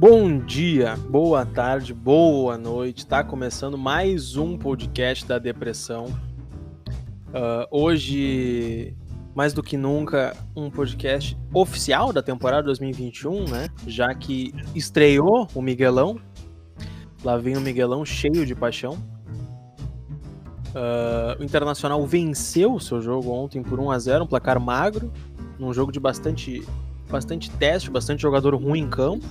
Bom dia, boa tarde, boa noite. Tá começando mais um podcast da depressão. Uh, hoje, mais do que nunca, um podcast oficial da temporada 2021, né? Já que estreou o Miguelão. Lá vem o Miguelão cheio de paixão. Uh, o Internacional venceu o seu jogo ontem por 1 a 0 um placar magro, num jogo de bastante, bastante teste, bastante jogador ruim em campo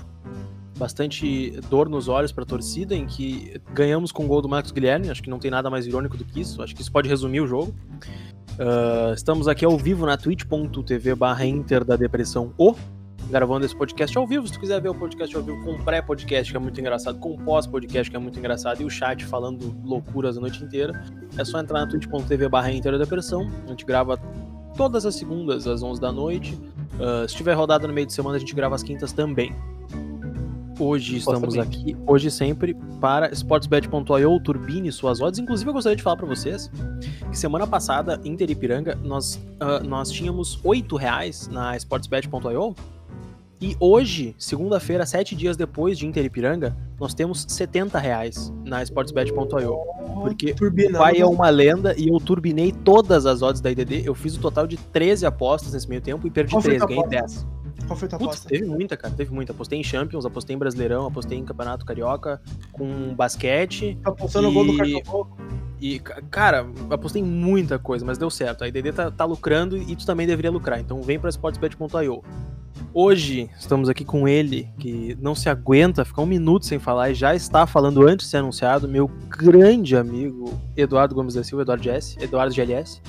bastante dor nos olhos para a torcida, em que ganhamos com o gol do Marcos Guilherme. Acho que não tem nada mais irônico do que isso. Acho que isso pode resumir o jogo. Uh, estamos aqui ao vivo na twitch.tv barra Inter da Depressão O, gravando esse podcast ao vivo. Se tu quiser ver o podcast ao vivo com pré-podcast, que é muito engraçado, com pós-podcast, que é muito engraçado, e o chat falando loucuras a noite inteira, é só entrar na twitch.tv barra Inter da Depressão. A gente grava todas as segundas às 11 da noite. Uh, se tiver rodada no meio de semana, a gente grava as quintas também. Hoje estamos aqui, hoje sempre, para sportsbet.io, turbine suas odds. Inclusive, eu gostaria de falar para vocês que semana passada, Inter Ipiranga, nós, uh, nós tínhamos R$ reais na sportsbet.io. E hoje, segunda-feira, sete dias depois de Inter Ipiranga, nós temos R$ reais na sportsbet.io. Porque o pai é uma lenda e eu turbinei todas as odds da IDD. Eu fiz o total de 13 apostas nesse meio tempo e perdi Qual 13, ganhei 10. Qual foi a tua Putz, aposta? Teve muita, cara. Teve muita. Apostei em Champions, apostei em Brasileirão, apostei em Campeonato Carioca, com basquete. Tá apostando no e... gol do cartão E, cara, apostei em muita coisa, mas deu certo. A IDD tá, tá lucrando e tu também deveria lucrar. Então vem pra sportsbet.io. Hoje estamos aqui com ele, que não se aguenta ficar um minuto sem falar e já está falando antes de ser anunciado, meu grande amigo Eduardo Gomes da Silva, Eduardo GS, Eduardo GLS.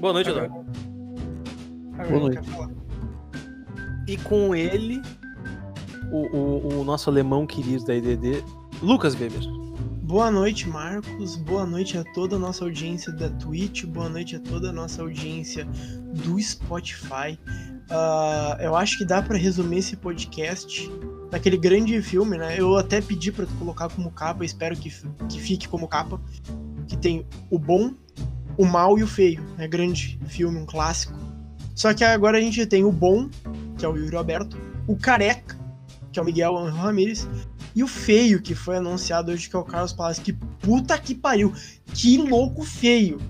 Boa noite, Eduardo. Boa noite. E com ele, o, o, o, nosso alemão querido da IDD, Lucas Weber. Boa noite, Marcos. Boa noite a toda a nossa audiência da Twitch. Boa noite a toda a nossa audiência do Spotify. Uh, eu acho que dá para resumir esse podcast naquele grande filme, né? Eu até pedi para colocar como capa, espero que, que fique como capa, que tem o bom, o mal e o feio. É grande filme, um clássico. Só que agora a gente tem o bom, que é o Yuri Alberto, o careca, que é o Miguel Ramirez, e o feio, que foi anunciado hoje, que é o Carlos Palácio. Que puta que pariu! Que louco feio!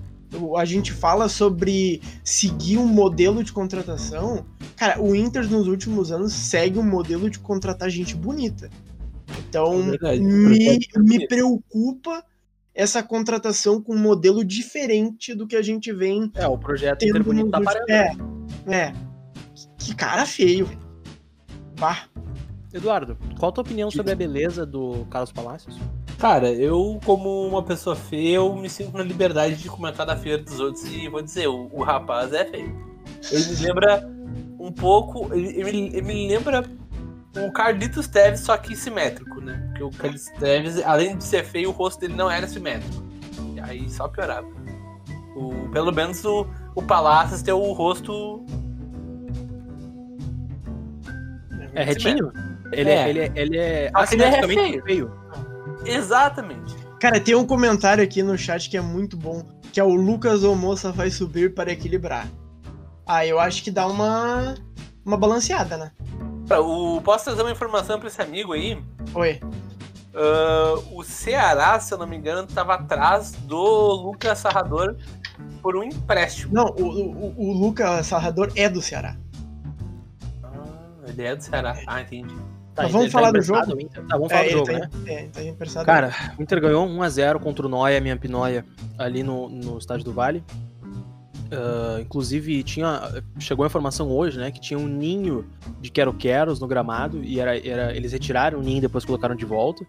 A gente fala sobre seguir um modelo de contratação. Cara, o Inter nos últimos anos segue um modelo de contratar gente bonita. Então, é verdade, me, me preocupa essa contratação com um modelo diferente do que a gente vem. É, o projeto Inter bonito tá parando. É, é. Que cara feio. Bah. Eduardo, qual a tua opinião sobre a beleza do Carlos Palácios? Cara, eu, como uma pessoa feia, eu me sinto na liberdade de comentar da feira dos outros e vou dizer, o, o rapaz é feio. Ele me lembra um pouco. Ele, ele, ele me lembra o Carlitos Teves, só que simétrico, né? Porque o Carlitos Teves, além de ser feio, o rosto dele não era simétrico. E aí só piorava. O, pelo menos o, o Palácios tem o rosto. É retinho? Ele é, ele é, ele é assimetricamente ele é feio. Exatamente. Cara, tem um comentário aqui no chat que é muito bom, que é o Lucas ou moça vai subir para equilibrar. Ah, eu acho que dá uma uma balanceada, né? O, posso trazer uma informação para esse amigo aí? Oi. Uh, o Ceará, se eu não me engano, estava atrás do Lucas Sarrador por um empréstimo. Não, o, o, o Lucas Sarrador é do Ceará. Ah, ele é do Ceará. Ah, entendi. Tá, então vamos falar tá do jogo? Tá, vamos falar é, do jogo, tá, né? É, tá Cara, o Inter ganhou 1x0 contra o Noia, minha Pinóia, ali no, no estádio do Vale. Uh, inclusive, tinha chegou a informação hoje, né, que tinha um ninho de quero-queros no gramado e era, era, eles retiraram o ninho e depois colocaram de volta.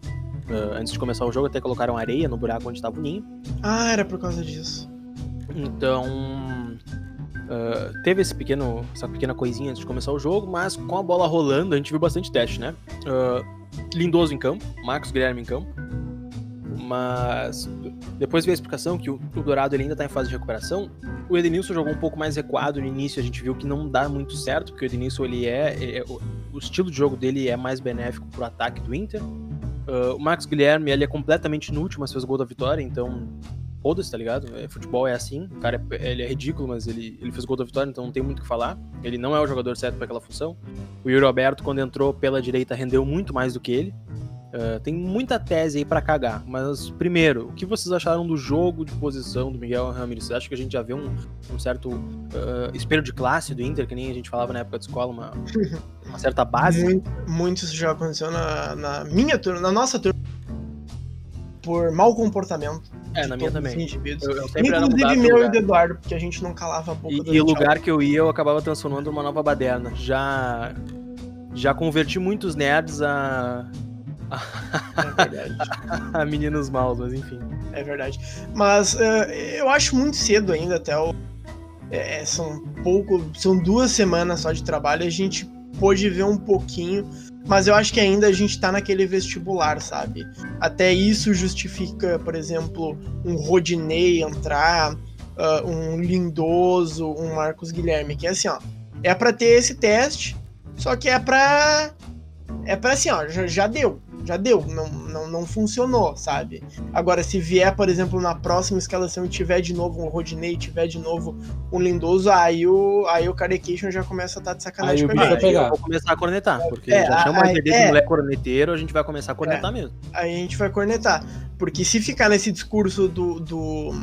Uh, antes de começar o jogo, até colocaram areia no buraco onde estava o ninho. Ah, era por causa disso. Então, uh, teve esse pequeno, essa pequena coisinha antes de começar o jogo, mas com a bola rolando, a gente viu bastante teste, né? Lindoso em campo, Marcos Guilherme em campo. Mas depois veio a explicação que o, o Dourado ele ainda está em fase de recuperação. O Edenilson jogou um pouco mais recuado no início, a gente viu que não dá muito certo, porque o Edenilson ele é, é, o, o, estilo de jogo dele é mais benéfico pro ataque do Inter. Uh, o Max Guilherme ele é completamente inútil, mas fez o gol da vitória, então foda-se, tá ligado? É, futebol é assim, o cara é, ele é ridículo, mas ele, ele fez gol da vitória, então não tem muito o que falar. Ele não é o jogador certo para aquela função. O Yuri Alberto, quando entrou pela direita, rendeu muito mais do que ele. Uh, tem muita tese aí para cagar, mas primeiro, o que vocês acharam do jogo de posição do Miguel Ramírez? Você acha que a gente já vê um, um certo uh, espelho de classe do Inter, que nem a gente falava na época de escola, uma, uma certa base? Muito, muito isso já aconteceu na, na minha turma, na nossa turma, por mau comportamento. É, na minha também. Eu, eu Inclusive meu e do Eduardo, porque a gente não calava a boca E, e o lugar que eu ia, eu acabava transformando numa nova baderna. Já, já converti muitos nerds a é verdade. a meninos maus, mas enfim. É verdade. Mas uh, eu acho muito cedo ainda, até o. É, são pouco. São duas semanas só de trabalho, a gente pôde ver um pouquinho. Mas eu acho que ainda a gente tá naquele vestibular, sabe? Até isso justifica, por exemplo, um Rodinei entrar, uh, um Lindoso, um Marcos Guilherme, que é assim, ó. É para ter esse teste, só que é pra. É pra assim, ó, já, já deu já deu, não, não, não funcionou, sabe? Agora, se vier, por exemplo, na próxima escalação e tiver de novo um Rodinei, tiver de novo um Lindoso, aí o, aí o Carecation já começa a estar tá de sacanagem aí com a gente. Pegar. Eu vou começar a cornetar, porque é, já chama ele de é, moleque corneteiro, a gente vai começar a cornetar é, mesmo. Aí a gente vai cornetar, porque se ficar nesse discurso do, do,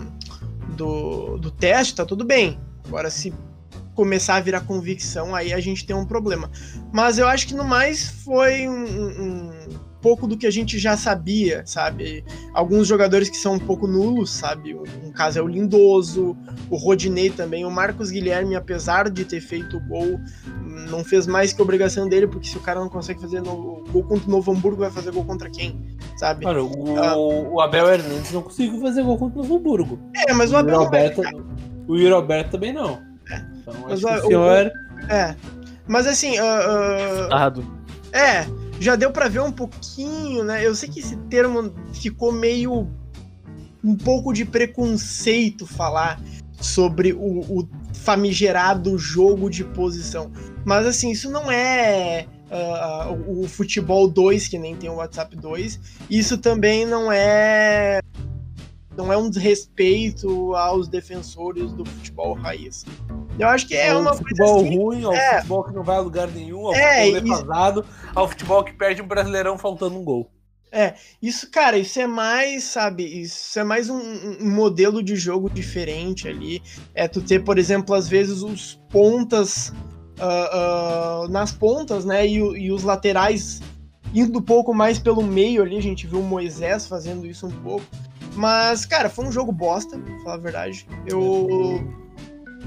do, do teste, tá tudo bem. Agora, se começar a virar convicção, aí a gente tem um problema. Mas eu acho que no mais foi um, um pouco do que a gente já sabia, sabe? Alguns jogadores que são um pouco nulos, sabe? Um caso é o Lindoso, o Rodinei também, o Marcos Guilherme, apesar de ter feito o gol, não fez mais que obrigação dele, porque se o cara não consegue fazer no, gol contra o Novo Hamburgo, vai fazer gol contra quem? Sabe? Mano, o, ah, o Abel Hernandes não conseguiu fazer gol contra o Novo Hamburgo. É, mas o, Abel. O Yuri Alberto também não. É. Então, mas o, o senhor. É. Mas assim. Uh, uh, É já deu para ver um pouquinho, né? Eu sei que esse termo ficou meio um pouco de preconceito falar sobre o, o famigerado jogo de posição. Mas assim, isso não é uh, o futebol 2, que nem tem o WhatsApp 2. Isso também não é não é um desrespeito aos defensores do futebol raiz. Eu acho que é, é uma futebol assim, ruim, ao é, futebol que não vai a lugar nenhum, ao é, futebol defasado, ao futebol que perde um brasileirão faltando um gol. É, isso, cara, isso é mais, sabe, isso é mais um, um, modelo de jogo diferente ali. É tu ter, por exemplo, às vezes os pontas uh, uh, nas pontas, né, e, e, os laterais indo um pouco mais pelo meio ali. A gente viu o Moisés fazendo isso um pouco. Mas, cara, foi um jogo bosta, pra falar a verdade. Eu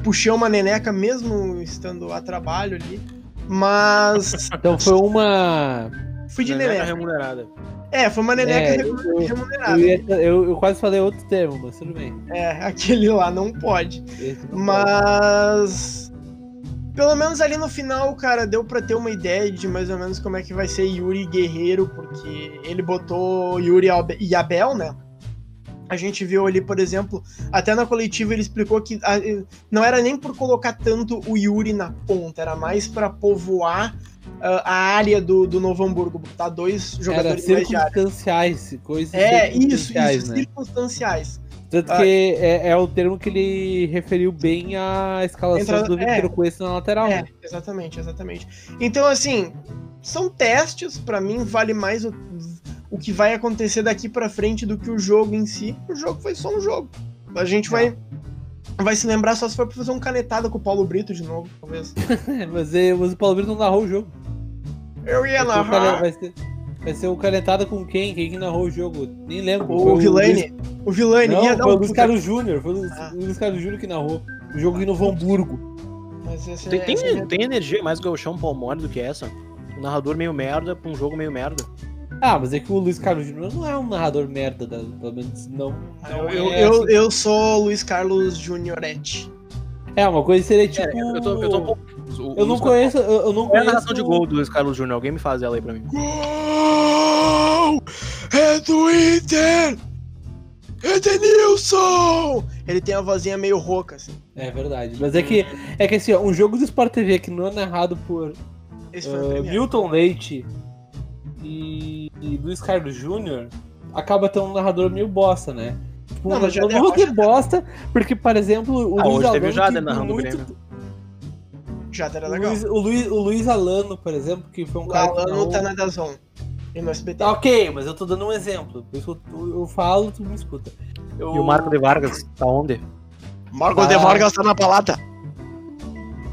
puxei uma neneca mesmo estando a trabalho ali. Mas. Então foi uma. Fui de neneca. neneca. remunerada. É, foi uma neneca é, remunerada. Eu, eu, eu, quase falei outro termo, mas tudo bem. É, aquele lá não pode. Não mas. Pode. Pelo menos ali no final, cara, deu para ter uma ideia de mais ou menos como é que vai ser Yuri Guerreiro, porque ele botou Yuri e Abel, né? A gente viu ali, por exemplo, até na coletiva ele explicou que a, não era nem por colocar tanto o Yuri na ponta, era mais para povoar uh, a área do, do Novo Hamburgo, botar dois jogadores era circunstanciais, coisas É, isso, isso, né? circunstanciais. Tanto que ah, é, é, o termo que ele referiu bem à escalação do Vitor é, Cuesta na lateral. É, né? exatamente, exatamente. Então, assim, são testes, para mim vale mais o o que vai acontecer daqui para frente do que o jogo em si. O jogo foi só um jogo. A gente vai vai se lembrar só se for pra fazer um canetada com o Paulo Brito de novo, talvez. mas, é, mas o Paulo Brito não narrou o jogo. Eu ia vai narrar. Ser vai, ser, vai ser o canetada com quem? Quem que narrou o jogo? Nem lembro. O, o Vilani. O Vilani. Não, ia foi o Luiz Carlos Júnior. Foi o ah. Luiz Carlos Júnior que narrou. O jogo aqui no Hamburgo. tem, tem, é... tem energia mais gauchão do que essa? Um narrador meio merda pra um jogo meio merda. Ah, mas é que o Luiz Carlos Júnior não é um narrador merda, da, pelo menos não. não eu, é eu, assim. eu sou Luiz Carlos Júniorete. É, uma coisa seria tipo. É, eu, tô, eu, tô pouco... eu não conheço. Eu, eu não conheço. É a narração de gol do Luiz Carlos Júnior. Alguém me faz ela aí pra mim. Gol! É do Inter! É Denilson! Ele tem a vozinha meio rouca, assim. É verdade. Mas é que, é que assim, ó, um jogo do Sport TV que não é narrado por uh, Milton Leite e, e Luiz Carlos Júnior acaba tendo um narrador meio bosta, né? Tipo, Não, vou ter rocha. bosta, porque, por exemplo, o Ah, Luiz hoje teve Alano, o Jader que narrando por o muito- Grêmio. Já era o legal. Luiz, o, Luiz, o Luiz Alano, por exemplo, que foi um O cara que Alano não... tá na Dazon. E no SBT. Tá ok, mas eu tô dando um exemplo. Por isso eu, eu falo, tu me escuta. Eu- E o Marco de Vargas tá onde? Marco Ah. de Vargas tá na balada.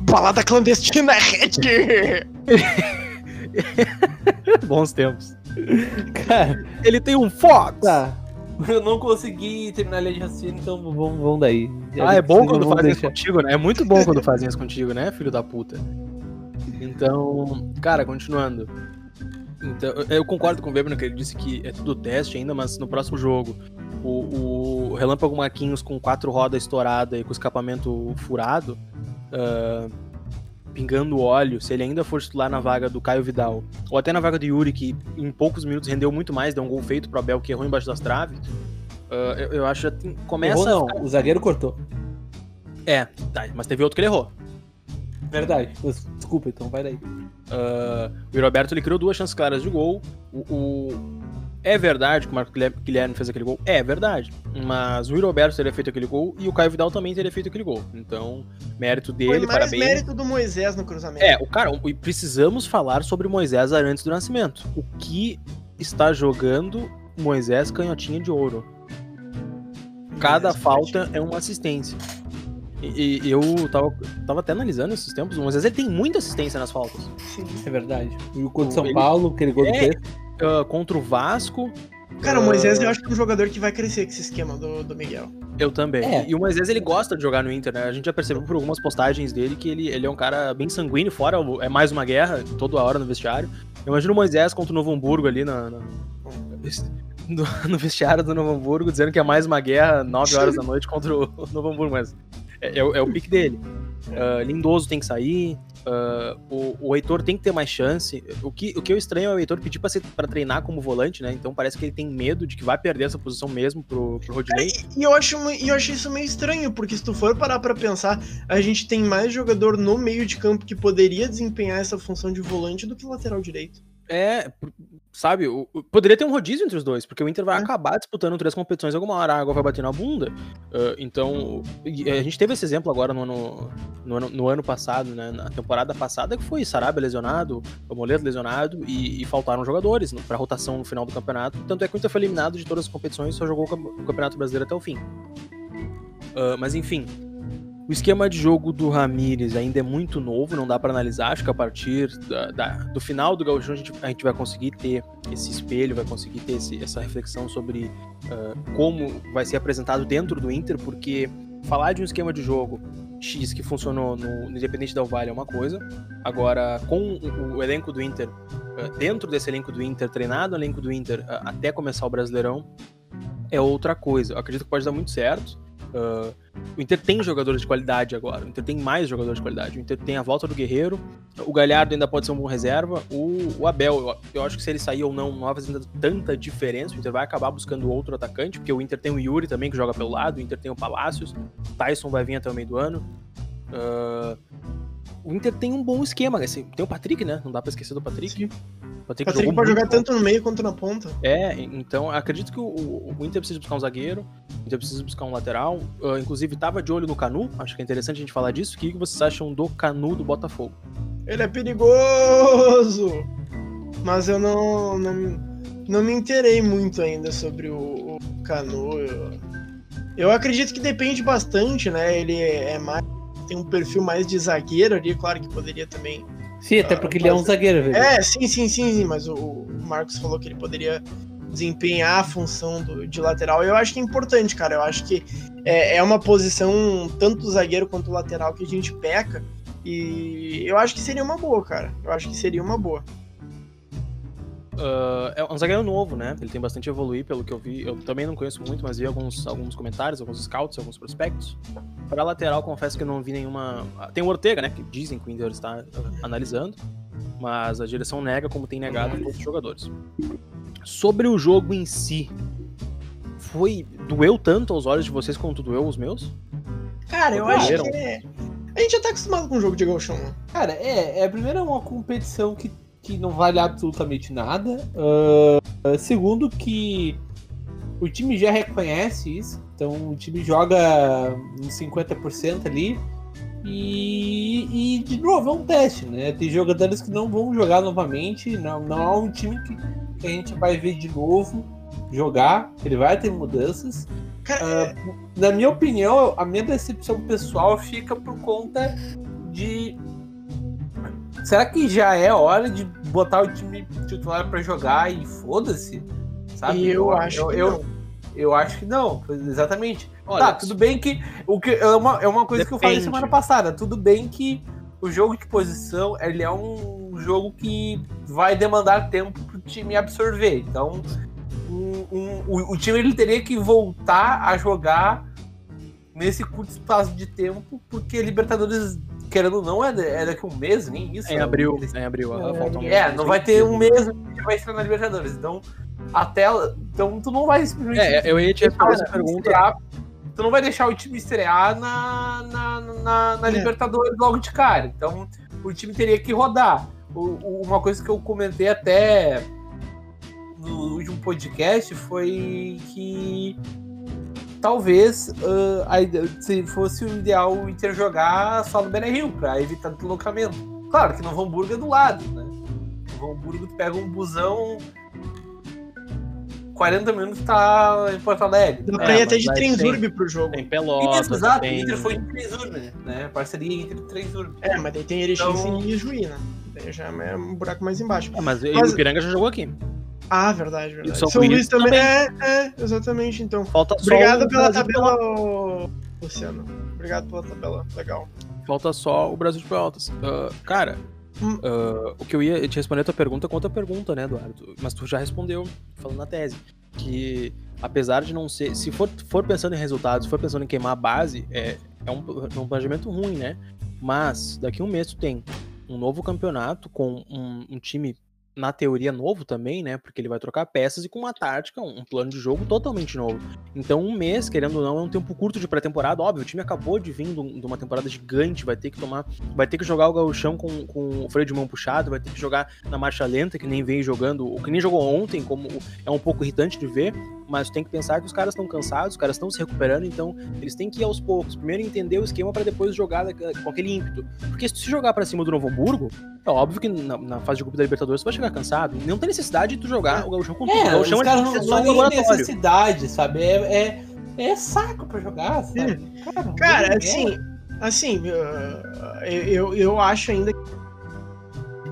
Balada clandestina, Red! Bons tempos. Cara, Ele tem um Fox! tá. Eu não consegui terminar a linha de raciocínio, então vamos, vamos daí. Ah, é bom quando fazem isso contigo, né? É muito bom quando fazem isso contigo, né, filho da puta? Então, cara, continuando. Então, eu concordo com o Weber que ele disse que é tudo teste ainda, mas no próximo jogo, o, o Relâmpago Marquinhos com quatro rodas estourada e com escapamento furado, ah, pingando óleo, se ele ainda for titular na vaga do Caio Vidal, ou até na vaga do Yuri, que em poucos minutos rendeu muito mais, deu um gol feito pro Abel que errou embaixo das traves, ah, eu, eu acho que tem- começa. Errou, a não, o zagueiro cortou. É, tá, mas teve outro que ele errou. Verdade. Desculpa, então vai daí. Ah, o Roberto ele criou duas chances claras de gol. O, o- É verdade que o Marco Guilher- Guilherme fez aquele gol? É verdade. Mas o Roberto teria feito aquele gol e o Caio Vidal também teria feito aquele gol. Então, mérito Foi dele, mais parabéns. mérito do Moisés no cruzamento. É, o cara, e precisamos falar sobre Moisés Arantes do Nascimento. O que está jogando Moisés canhotinha de ouro? Cada Moisés falta é uma assistência. E, e eu tava, tava até analisando esses tempos, o Moisés ele tem muita assistência nas faltas. Sim. É verdade. E o contra São Ele- Paulo, aquele gol do É. Pedro. Ah, contra o Vasco, Cara, o Ah. Moisés eu acho que é um jogador que vai crescer com esse esquema do, do Miguel. eu também. É. E o Moisés ele gosta de jogar no Inter, né? A gente já percebeu por algumas postagens dele que ele, ele é um cara bem sanguíneo, fora é mais uma guerra toda hora no vestiário. Eu imagino o Moisés contra o Novo Hamburgo ali na, na- no, no vestiário do Novo Hamburgo, dizendo que é mais uma guerra 9 horas da noite contra o, o Novo Hamburgo, mas é, é o- é o pique dele. Ah, Lindoso tem que sair, ah, o, o Heitor tem que ter mais chance. O que, o que eu estranho é o Heitor pedir pra treinar como volante, né? Então parece que ele tem medo de que vai perder essa posição mesmo pro, pro Rodinei. E eu acho, eu acho isso meio estranho, porque se tu for parar pra pensar, a gente tem mais jogador no meio de campo que poderia desempenhar essa função de volante do que lateral direito. É, sabe, o- o- poderia ter um rodízio entre os dois, porque o Inter vai É. acabar disputando três competições alguma hora, a água vai bater na bunda. Ah, então, a gente teve esse exemplo agora no ano, no ano, no ano passado, né, na temporada passada, que foi Sarabia lesionado, o Moleto lesionado, e, e faltaram jogadores pra rotação no final do campeonato. Tanto é que o Inter foi eliminado de todas as competições e só jogou o Cam- o Campeonato Brasileiro até o fim. Ah, mas enfim, o esquema de jogo do Ramires ainda é muito novo, não dá pra analisar. Acho que a partir da- da- do final do Gauchão a gente, a gente vai conseguir ter esse espelho, vai conseguir ter esse- essa reflexão sobre ah, como vai ser apresentado dentro do Inter, porque falar de um esquema de jogo X que funcionou no, no Independente Del Valle é uma coisa, agora com o, o elenco do Inter, ah, dentro desse elenco do Inter, treinado no elenco do Inter ah, até começar o Brasileirão, é outra coisa. Eu acredito que pode dar muito certo. Ah, o Inter tem jogadores de qualidade agora. O Inter tem mais jogadores de qualidade. O Inter tem a volta do Guerreiro. O Galhardo ainda pode ser um bom reserva. O, o Abel, eu, eu acho que se ele sair ou não, não vai fazer tanta diferença. O Inter vai acabar buscando outro atacante, porque o Inter tem o Yuri também, que joga pelo lado. O Inter tem o Palácios. Tyson vai vir até o meio do ano. Ah, o Inter tem um bom esquema. Assim, tem o Patrick, né? Não dá pra esquecer do Patrick. O Patrick, Patrick pode jogar tanto no meio quanto na ponta. é, então acredito que o, o Inter precisa buscar um zagueiro, o Inter precisa buscar um lateral. Ah, inclusive, tava de olho no Canu, acho que é interessante a gente falar disso. O que que vocês acham do Canu do Botafogo? Ele é perigoso! Mas eu não, não, não me interei muito ainda sobre o, o Canu. Eu, eu acredito que depende bastante, né? Ele é mais. Tem um perfil mais de zagueiro ali, claro que poderia também. Sim, até Ah, porque ele é um zagueiro, velho. É, sim, sim, sim, sim, mas o, o Marcos falou que ele poderia desempenhar a função do- de lateral. E eu acho que é importante, cara. Eu acho que é, é uma posição, tanto do zagueiro quanto do lateral, que a gente peca. E eu acho que seria uma boa, cara. Eu acho que seria uma boa. Ah, é um zagueiro novo, né? Ele tem bastante a evoluir, pelo que eu vi. Eu também não conheço muito, mas vi alguns, alguns comentários, alguns scouts, alguns prospectos. Para lateral, confesso que eu não vi nenhuma. ah, Tem o Ortega, né? Que dizem que o Inter está ah, analisando. Mas a direção nega, como tem negado todos os jogadores. Sobre o jogo em si, foi. Doeu tanto aos olhos de vocês quanto doeu os meus? Cara, eu acho que é... A gente já tá acostumado com o jogo de gauchão, né? Cara, é, é primeiro é uma competição que, que não vale absolutamente nada. Ah, segundo que o o time já reconhece isso, então o time joga uns 50% ali. E, e, de novo, é um teste, né? Tem jogadores que não vão jogar novamente, não, não é um time que, que a gente vai ver de novo jogar, ele vai ter mudanças. Cara, uh, na minha opinião, a minha decepção pessoal fica por conta de. Será que já é hora de botar o time titular para jogar e foda-se? Sabe? Eu, eu acho eu, que eu, não. Eu acho que não, exatamente. Olha, tá, tudo bem que. O que é, uma, é uma coisa depende. que eu falei semana passada. Tudo bem que o jogo de posição ele é um jogo que vai demandar tempo pro time absorver. Então, um, um, o, o, time ele teria que voltar a jogar nesse curto espaço de tempo, porque Libertadores, querendo ou não, é, é daqui um mês, nem isso. É em abril, é em abril. É, é, não vai ter um mês que vai estar na Libertadores. Então, a tela. Então tu não vai simplesmente. É, eu ia te responder essa pergunta. Estrear, tu não vai deixar o time estrear na, na, na, na é. Libertadores logo de cara. Então o time teria que rodar. O, uma coisa que eu comentei até no último podcast foi que talvez uh, a, se fosse o ideal o Inter jogar só no Beira Rio para evitar deslocamento. Claro que no Hamburgo é do lado, né? No Hamburgo tu pega um busão 40 minutos tá em Porto Alegre. Dá pra ir até de Transurb pro jogo. Tem Pelotas. Isso, exato, tem... Inter foi em Transurb, né? Parceria entre Transurb. É, mas daí tem Erechim então... e Juí, né? Daí já é um buraco mais embaixo. É, mas, mas... o Piranga já jogou aqui. Ah, verdade, verdade. São, São Luís também. também. É, é, exatamente, então. Falta Obrigado pela tabela, pela... Luciano. Obrigado pela tabela, legal. Falta só o Brasil de Pelotas. Uh, cara, Uh, o que eu ia te responder a tua pergunta com outra pergunta, né, Eduardo? Mas tu já respondeu, falando na tese. Que apesar de não ser. Se for, for pensando em resultados, se for pensando em queimar a base, é, é um, é um planejamento ruim, né? Mas daqui a um mês tu tem um novo campeonato com um, um time na teoria, novo também, né? Porque ele vai trocar peças e com uma tática, um plano de jogo totalmente novo. Então, um mês, querendo ou não, é um tempo curto de pré-temporada. Óbvio, o time acabou de vir de uma temporada gigante, vai ter que tomar. Vai ter que jogar o gauchão com, com o freio de mão puxado, vai ter que jogar na marcha lenta, que nem vem jogando, o que nem jogou ontem, como é um pouco irritante de ver mas tem que pensar que os caras estão cansados, os caras estão se recuperando, então eles têm que ir aos poucos. Primeiro entender o esquema para depois jogar com aquele ímpeto. Porque se jogar para cima do Novo Hamburgo, é óbvio que na, na, fase de grupo da Libertadores você vai chegar cansado. Não tem necessidade de tu jogar o Gauchão com é, tudo. O Gauchão é, não, só não tem necessidade, sabe? É, é, é, saco pra jogar, sabe? Cara, cara assim, assim, eu, eu acho ainda que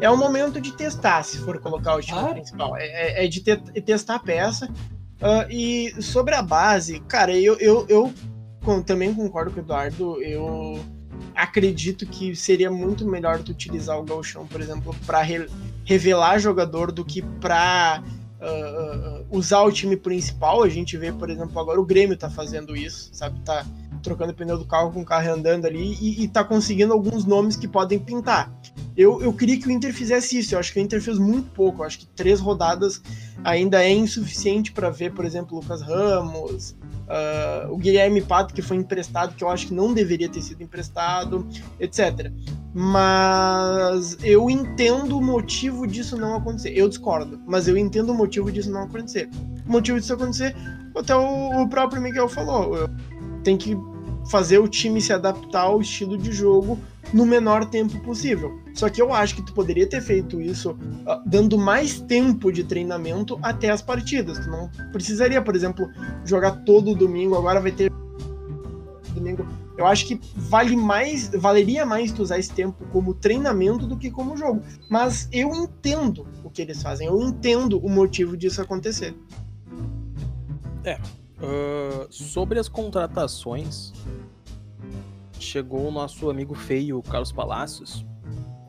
é o momento de testar, se for colocar o time ah. principal. É, é, é de te, testar a peça. Uh, e sobre a base, cara, eu, eu, eu também concordo com o Eduardo. Eu acredito que seria muito melhor tu utilizar o Galchão, por exemplo, para revelar jogador do que para uh, uh, usar o time principal. A gente vê, por exemplo, agora o Grêmio tá fazendo isso, sabe? Tá trocando o pneu do carro com o carro andando ali e, e tá conseguindo alguns nomes que podem pintar. Eu, eu queria que o Inter fizesse isso. Eu acho que o Inter fez muito pouco. Eu acho que três rodadas ainda é insuficiente para ver, por exemplo, Lucas Ramos, uh, o Guilherme Pato, que foi emprestado, que eu acho que não deveria ter sido emprestado, etc. Mas eu entendo o motivo disso não acontecer. Eu discordo, mas eu entendo o motivo disso não acontecer. O motivo disso acontecer, até o, o próprio Miguel falou, tem que fazer o time se adaptar ao estilo de jogo no menor tempo possível. Só que eu acho que tu poderia ter feito isso uh, dando mais tempo de treinamento até as partidas. Tu não precisaria, por exemplo, jogar todo domingo, agora vai ter domingo. Eu acho que vale mais, valeria mais tu usar esse tempo como treinamento do que como jogo. Mas eu entendo o que eles fazem, eu entendo o motivo disso acontecer. É. Uh, sobre as contratações, chegou o nosso amigo feio, Carlos Palacios.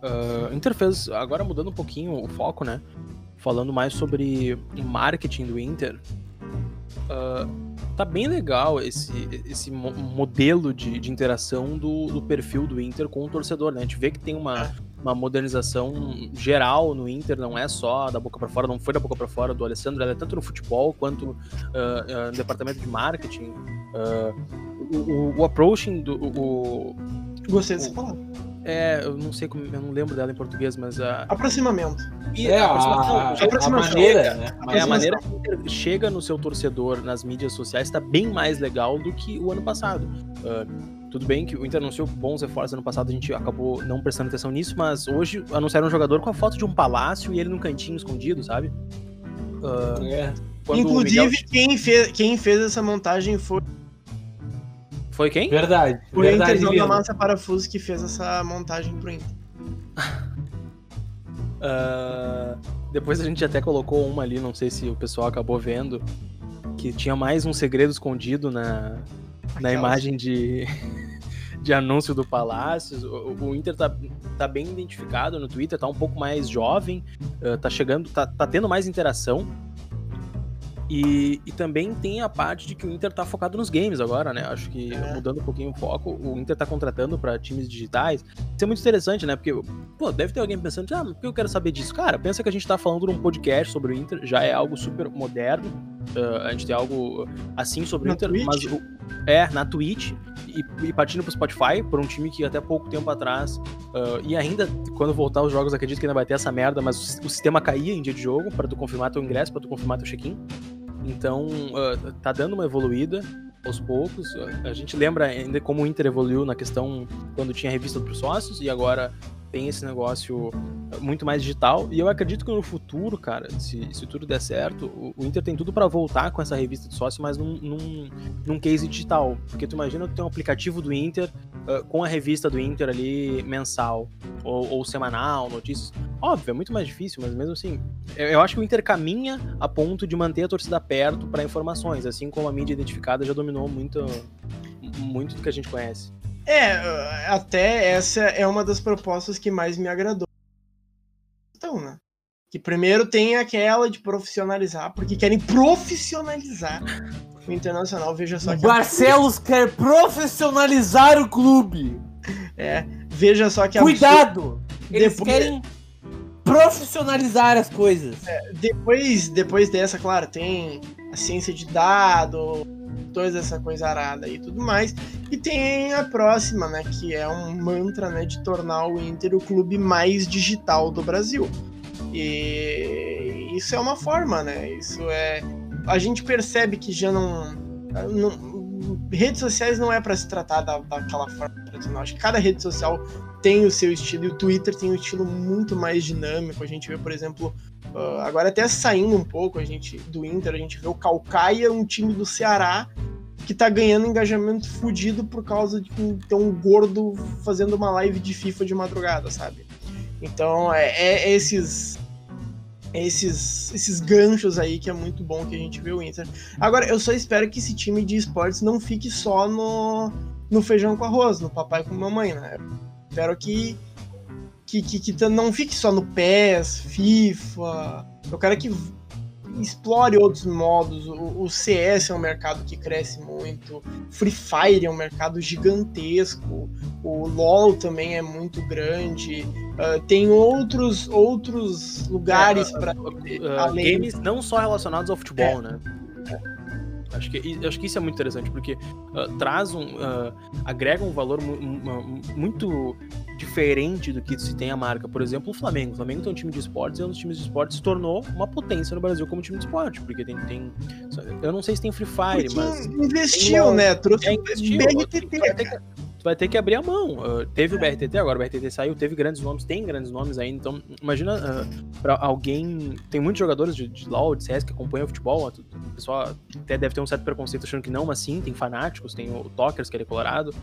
Uh, Inter fez, agora mudando um pouquinho o foco, né? Falando mais sobre o marketing do Inter. Uh, tá bem legal esse, esse modelo de, de interação do, do, perfil do Inter com o torcedor, né? A gente vê que tem uma, uma modernização geral no Inter, não é só da boca para fora, não foi da boca para fora do Alessandro, ela é tanto no futebol quanto uh, uh, no departamento de marketing. Uh, o, o, approaching do. O, Gostei dessa palavra. É, eu não sei como. Eu não lembro dela em português, mas a. Aproximamento. E É, a, aproximação, a, a maneira, né? É, a maneira que o Inter chega no seu torcedor nas mídias sociais está bem mais legal do que o ano passado. Ah, tudo bem que o Inter anunciou bons reforços ano passado, a gente acabou não prestando atenção nisso, mas hoje anunciaram um jogador com a foto de um palácio e ele num cantinho escondido, sabe? Ah, É. Inclusive, Miguel- quem, fez, quem fez essa montagem foi Foi quem? Verdade. o verdade Interzão da. Massa Parafuso que fez essa montagem pro Inter. Ah, depois a gente até colocou uma ali, não sei se o pessoal acabou vendo, que tinha mais um segredo escondido na, na imagem de, de anúncio do Palácios. O, o Inter tá, tá bem identificado no Twitter, tá um pouco mais jovem, ah, tá chegando, tá, tá tendo mais interação. E, e também tem a parte de que o Inter tá focado nos games agora, né? Acho que É. mudando um pouquinho o foco, o Inter tá contratando pra times digitais. Isso é muito interessante, né? Porque, pô, deve ter alguém pensando, ah, mas por que eu quero saber disso? Cara, pensa que a gente tá falando num podcast sobre o Inter, já é algo super moderno. ah, a gente tem algo assim sobre o Na Inter, Twitch? mas o- é, na Twitch e, e partindo pro Spotify, por um time que até pouco tempo atrás, ah, e ainda quando voltar os jogos, acredito que ainda vai ter essa merda, mas o, o sistema caía em dia de jogo pra tu confirmar teu ingresso, pra tu confirmar teu check-in. Então, ah, tá dando uma evoluída aos poucos. A gente lembra ainda como o Inter evoluiu na questão quando tinha revista para sócios e agora tem esse negócio muito mais digital. E eu acredito que no futuro, cara, se, se tudo der certo, o, o Inter tem tudo para voltar com essa revista de sócio, mas num, num, num case digital. Porque tu imagina tu tem um aplicativo do Inter ah, com a revista do Inter ali mensal ou, ou semanal, notícias. Óbvio, é muito mais difícil, mas mesmo assim, eu, eu acho que o Inter caminha a ponto de manter a torcida perto para informações, assim como a mídia identificada já dominou muito, muito do que a gente conhece. É, até essa é uma das propostas que mais me agradou. Então, né? Que primeiro tem aquela de profissionalizar, porque querem profissionalizar o Internacional. Veja só que a, Barcelos quer profissionalizar o clube. é, veja só que a- Cuidado! Eles Depois- querem profissionalizar as coisas. depois, depois dessa, claro, tem a ciência de dado, toda essa coisa arada e tudo mais. E tem a próxima, né, que é um mantra, né, de tornar o Inter o clube mais digital do Brasil. E isso é uma forma, né? Isso é a gente percebe que já não, não redes sociais não é para se tratar da, daquela forma tradicional. Acho que cada rede social tem o seu estilo e o Twitter tem um estilo muito mais dinâmico. A gente vê, por exemplo, Uh, agora até saindo um pouco a gente do Inter, a gente vê o Calcaia, um time do Ceará que tá ganhando engajamento fudido por causa de ter um gordo fazendo uma live de FIFA de madrugada, sabe? Então é, é esses é esses esses ganchos aí que é muito bom que a gente vê o Inter. Agora eu só espero que esse time de esportes não fique só no no feijão com arroz, no papai com mamãe, né? Espero que que, que, que não fique só no PES, FIFA. Eu quero que explore outros modos. O, CS é um mercado que cresce muito. Free Fire é um mercado gigantesco. O LoL também é muito grande. Ah, tem outros outros lugares É, para Uh, Além- games não só relacionados ao futebol, né? Acho que, acho que isso é muito interessante, porque uh, traz um. uh, agrega um valor mu- mu- muito diferente do que se tem a marca. Por exemplo, o Flamengo. O Flamengo tem um time de esportes e é um dos times de esportes se tornou uma potência no Brasil como time de esporte. Porque tem. tem eu não sei se tem Free Fire, porque mas. investiu, tem né? Trouxe É, investiu. BRTT, Tu vai ter que- abrir a mão. Uh, teve o BRTT, agora o BRTT saiu, teve grandes nomes, tem grandes nomes ainda. Então, imagina uh, pra alguém. Tem muitos jogadores de, de LoL, de CS que acompanham o futebol. O pessoal até deve ter um certo preconceito achando que não, mas sim, tem fanáticos, tem o Tokers, que ele é colorado,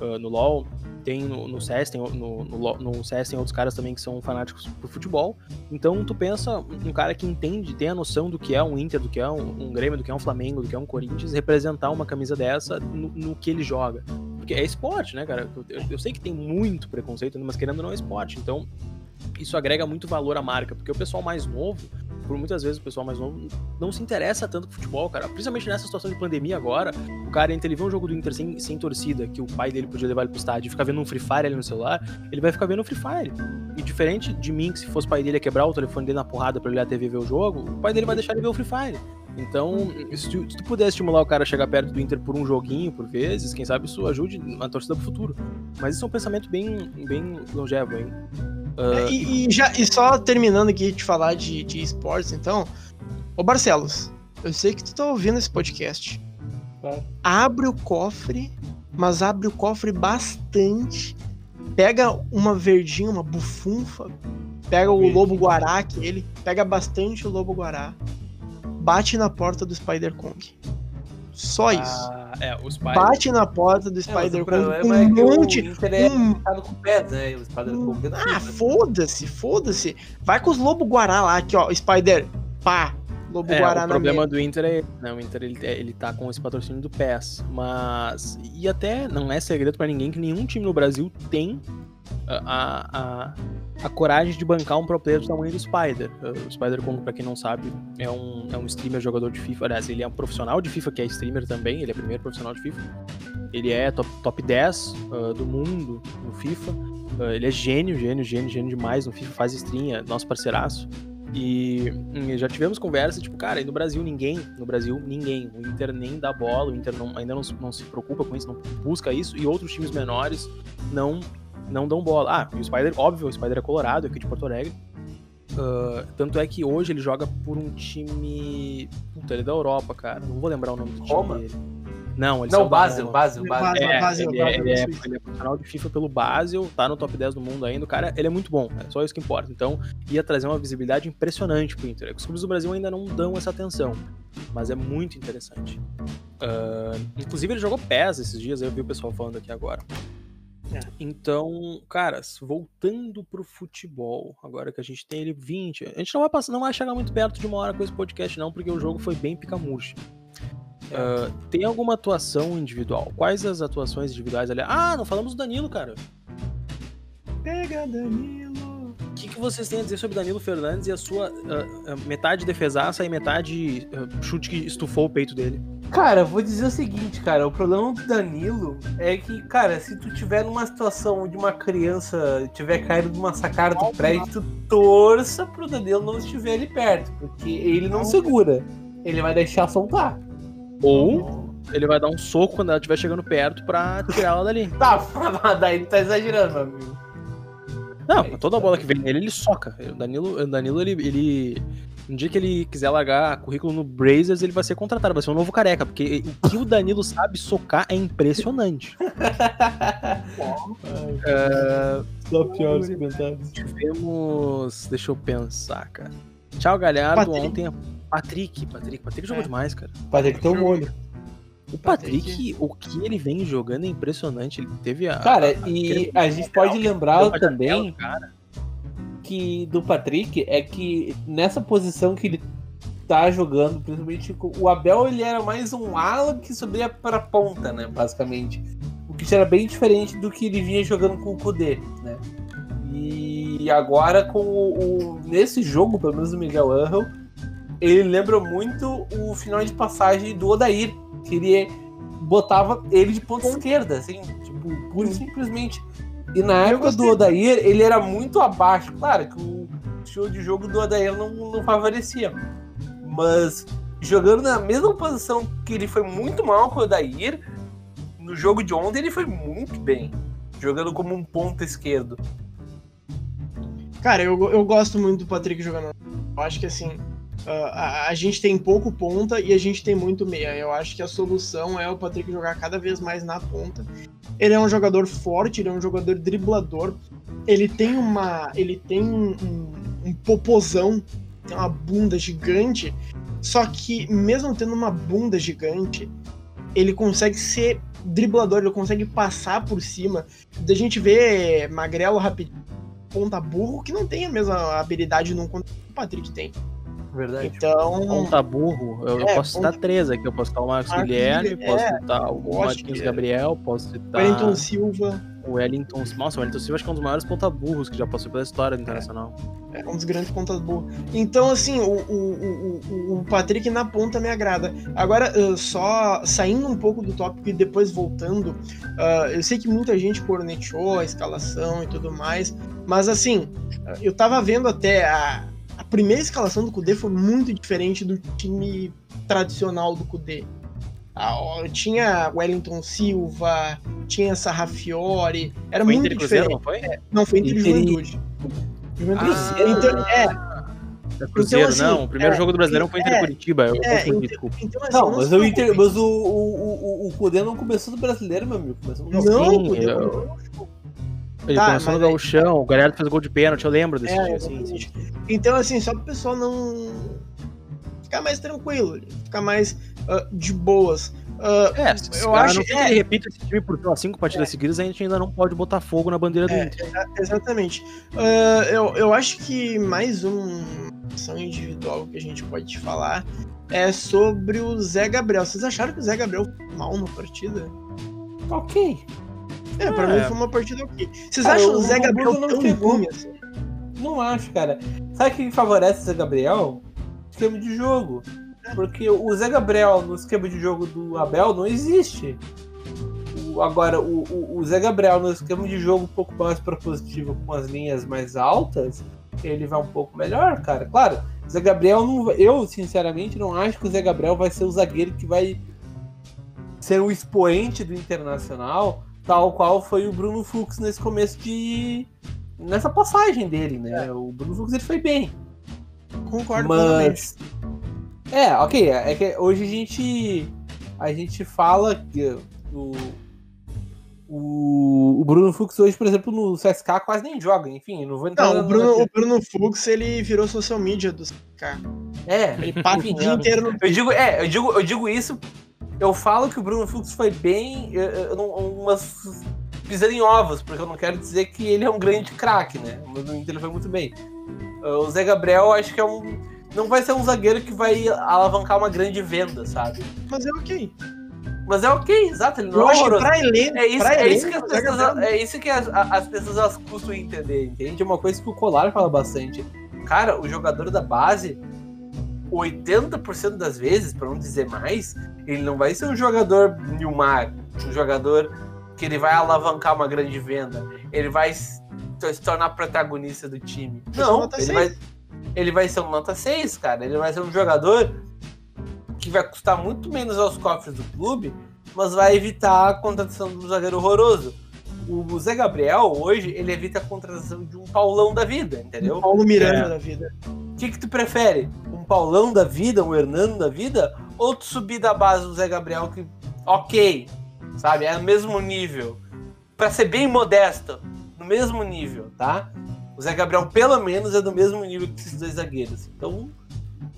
uh, no LoL. Tem no, no CS, tem no, no, no CS tem outros caras também que são fanáticos pro futebol. Então tu pensa um cara que entende, tem a noção do que é um Inter, do que é um, um Grêmio, do que é um Flamengo, do que é um Corinthians, representar uma camisa dessa no, no que ele joga. Porque é esporte, né, cara? Eu, eu- sei que tem muito preconceito, mas querendo ou não é esporte. Então, isso agrega muito valor à marca, porque o pessoal mais novo, por muitas vezes o pessoal mais novo não se interessa tanto com futebol, cara. Principalmente nessa situação de pandemia agora, o cara, entre ele ver um jogo do Inter sem, sem torcida, que o pai dele podia levar ele pro estádio e ficar vendo um Free Fire ali no celular, ele vai ficar vendo um Free Fire. E diferente de mim, que se fosse o pai dele ia quebrar o telefone dele na porrada pra ele olhar a TV ver o jogo, o pai dele vai deixar ele ver o Free Fire. Então, se tu, se tu puder estimular o cara a chegar perto do Inter por um joguinho, por vezes, quem sabe isso ajude na torcida pro futuro. Mas isso é um pensamento bem, bem longevo, hein? Uh, e, e, já, e só terminando aqui de falar de, de esportes, então. Ô Barcelos, eu sei que tu tá ouvindo esse podcast. É. Abre o cofre, mas abre o cofre bastante. Pega uma verdinha, uma bufunfa. Pega o lobo guará, aquele. Pega bastante o lobo guará bate na porta do Spider Kong. Só ah, isso. É, o Spider... Bate na porta do é, Spider Kong. Um é monte. O Inter é um... com né? O é Ah, foda-se, foda-se. Vai com os Lobo Guará lá, aqui, ó. Spider, pá. Lobo é, Guará o problema do Inter é. Não, o Inter ele, ele tá com esse patrocínio do PES. Mas. E até não é segredo para ninguém que nenhum time no Brasil tem a, a, a coragem de bancar um pro player do tamanho do Spider. O Spider, como pra quem não sabe, é um, é um streamer jogador de FIFA. Aliás, ele é um profissional de FIFA, que é streamer também. Ele é o primeiro profissional de FIFA. Ele é top, top 10 uh, do mundo no FIFA. Uh, ele é gênio, gênio, gênio, gênio demais no FIFA. Faz stream, é nosso parceiraço. E, e já tivemos conversa, tipo, cara, e no Brasil ninguém, no Brasil ninguém, o Inter nem dá bola, o Inter não, ainda não, não se preocupa com isso, não busca isso, e outros times menores não não dão bola. Ah, e o Spider, óbvio, o Spider é colorado, aqui de Porto Alegre. Uh, tanto é que hoje ele joga por um time. Puta, ele é da Europa, cara. Não vou lembrar o nome do time Roma? dele. Não, ele Não, Basel, Basel, Basel. É, Basel, ele, é, ele, é, ele é profissional de FIFA pelo Basel, tá no top 10 do mundo ainda. O cara, ele é muito bom, é só isso que importa. Então, ia trazer uma visibilidade impressionante pro Inter. Os clubes do Brasil ainda não dão essa atenção, mas é muito interessante. Uh, inclusive, ele jogou PES esses dias, eu vi o pessoal falando aqui agora. É. Então, caras, voltando pro futebol, agora que a gente tem ele 20, a gente não vai passar, não vai chegar muito perto de uma hora com esse podcast não, porque o jogo foi bem pica-murcha. Uh, tem alguma atuação individual? Quais as atuações individuais ali? Ah, não falamos do Danilo, cara. Pega Danilo. O que, que vocês têm a dizer sobre Danilo Fernandes e a sua uh, metade defesaça e metade chute que estufou o peito dele? Cara, vou dizer o seguinte, cara, o problema do Danilo é que, cara, se tu tiver numa situação de uma criança tiver caído de uma sacada do prédio, tu torça pro Danilo não estiver ali perto, porque ele não segura. Ele vai deixar soltar. Ou ele vai dar um soco quando ela estiver chegando perto pra tirar ela dali. tá, daí ele tá exagerando, meu amigo. Não, toda bola que vem nele, ele soca. O Danilo, o Danilo ele, ele no dia que ele quiser largar currículo no Brazers, ele vai ser contratado, vai ser um novo careca, porque o que o Danilo sabe socar é impressionante. é... Só piores comentários. Tivemos. Deixa eu pensar, cara. Tchau, Galhardo. Patrick. Ontem. Patrick, Patrick. Patrick jogou é. demais, cara. Patrick tem um molho. O Patrick, Patrick, o que ele vem jogando é impressionante. Ele teve a. Cara, a, e a gente pode lembrar também. Cara que do Patrick é que nessa posição que ele tá jogando, principalmente o Abel, ele era mais um ala que subia para ponta, né, basicamente. O que era bem diferente do que ele vinha jogando com o Kudê, né? E agora com o, o nesse jogo, pelo menos o Miguel Angel, ele lembra muito o final de passagem do Odair, que ele botava ele de ponta esquerda, assim, tipo, pura e simplesmente e na época do Odair, ele era muito abaixo. Claro que o show de jogo do Odair não, não favorecia. Mas jogando na mesma posição que ele foi muito mal com o Odair, no jogo de ontem ele foi muito bem. Jogando como um ponto esquerdo. Cara, eu, eu gosto muito do Patrick jogando. Eu acho que assim, Uh, a, a, gente tem pouco ponta e a gente tem muito meia. Eu acho que a solução é o Patrick jogar cada vez mais na ponta. Ele é um jogador forte, ele é um jogador driblador. Ele tem uma. Ele tem um, um, popozão, tem uma bunda gigante. Só que, mesmo tendo uma bunda gigante, ele consegue ser driblador, ele consegue passar por cima. Da gente vê magrelo rapidinho, ponta burro, que não tem a mesma habilidade num que o Patrick tem. Verdade. Então. Ponta burro, eu, é, posso citar ponta... três aqui. Eu posso citar o Marcos Guilherme, posso é, citar o Martins Gabriel, posso citar. Wellington Silva. O Wellington. Nossa, o Wellington Silva acho que é um dos maiores ponta burros que já passou pela história do Internacional. É, é um dos grandes pontas burros. Então, assim, o, o, o, o Patrick na ponta me agrada. Agora, uh, só saindo um pouco do tópico e depois voltando, uh, eu sei que muita gente cornetou a escalação e tudo mais, mas assim, eu tava vendo até a primeira escalação do Kudê foi muito diferente do time tradicional do Kudê. Ah, tinha Wellington Silva, tinha Sarrafiore, era Foi muito Inter e Cruzeiro, diferente. não foi? É, não, foi Inter Inter Juventude. Juventude. Ah. Então, é, É Cruzeiro, assim, não. O primeiro é, jogo do Brasileirão foi Inter é, Curitiba. Eu é, confundi, então, desculpa. então, assim, Não, mas, se o, Inter, mas o, o, o, o, não começou do brasileiro, meu amigo. Começou no Não, Gauchão. Sim, eu- Ele Tá, começou no mas aí- Gauchão, o Galhardo fez gol de pênalti, eu lembro desse É, dia, sim, sim. exatamente. Então, assim, só pro pessoal não ficar mais tranquilo, ficar mais ah, de boas. Ah, É, se Eu acho- que é. ele repita esse time por lá, cinco partidas seguidas, a gente ainda não pode botar fogo na bandeira do É, Inter. exa- exatamente. Ah, eu, eu acho que mais uma ação individual que a gente pode falar é sobre o Zé Gabriel. Vocês acharam que o Zé Gabriel foi mal na partida? Ok. É, pra É. mim foi uma partida ok. Vocês Cara, acham o o Zé Gabriel tão ruim assim? Não acho, cara. Sabe o que favorece o Zé Gabriel? Esquema de jogo. Porque o Zé Gabriel no esquema de jogo do Abel não existe. Agora, o, o, o Zé Gabriel no esquema de jogo um pouco mais propositivo, com as linhas mais altas, ele vai um pouco melhor, cara. Claro, o Zé Gabriel não Eu, sinceramente, não acho que o Zé Gabriel vai ser o zagueiro que vai ser o expoente do Internacional, tal qual foi o Bruno Fux nesse começo de. Nessa passagem dele, né? O Bruno Fux ele foi bem. Concordo. Mas. É, ok. É que hoje a gente. A gente fala que o. O, o Bruno Fux hoje, por exemplo, no CSK quase nem joga. Enfim, não vou entrar Não, o Bruno, o Bruno Fux, ele virou social media do CK. É, Ele passa o dia inteiro no Eu digo, é, eu digo, eu digo isso. Eu falo que o Bruno Fux foi bem. Eu, eu, umas pisando em ovos, porque eu não quero dizer que ele é um grande craque, né? Mas no Inter ele foi muito bem. Uh, O Zé Gabriel, acho que é um. Não vai ser um zagueiro que vai alavancar uma grande venda, sabe? Mas é ok. Mas é ok, exato, ele não Eu é pra elenco, É isso, pra é isso que as pessoas, é isso que as, as pessoas elas custam entender, entende? É uma coisa que o Colar fala bastante. Cara, o jogador da base, 80% das vezes, pra não dizer mais, ele não vai ser um jogador Nilmar, um jogador que ele vai alavancar uma grande venda. Ele vai se tornar protagonista do time. Um Não, ele vai, ele vai ser um nota 6, cara. Ele vai ser um jogador que vai custar muito menos aos cofres do clube, mas vai evitar a contratação do zagueiro horroroso. O Zé Gabriel, hoje, ele evita a contratação de um Paulão da vida, entendeu? Paulo Miranda É. da vida. O que, que tu prefere? Um Paulão da vida, um Hernando da vida? Ou tu subir da base do Zé Gabriel que, ok, sabe? É no mesmo nível. Pra ser bem modesto, no mesmo nível, tá? O Zé Gabriel, pelo menos, é do mesmo nível que esses dois zagueiros. Então,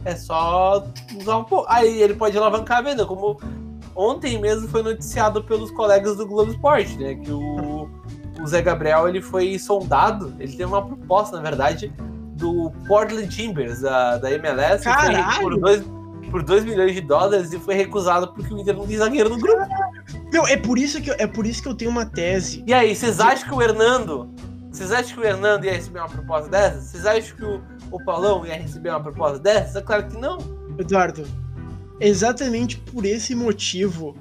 é só usar um pouco. Aí ele pode alavancar a venda, como ontem mesmo foi noticiado pelos colegas do Globo Esporte, né? Que o, o Zé Gabriel ele foi sondado, ele teve uma proposta, na verdade, do Portland Timbers, da, da MLS, por 2 por dois milhões de dólares e foi recusado porque o Inter não tem zagueiro no grupo. Meu, é por isso que eu, é por isso que eu tenho uma tese. E aí, vocês acham que o Hernando. Vocês acham que o Hernando ia receber uma proposta dessa? Vocês acham que o, o Paulão ia receber uma proposta dessa? É claro que não. Eduardo, exatamente por esse motivo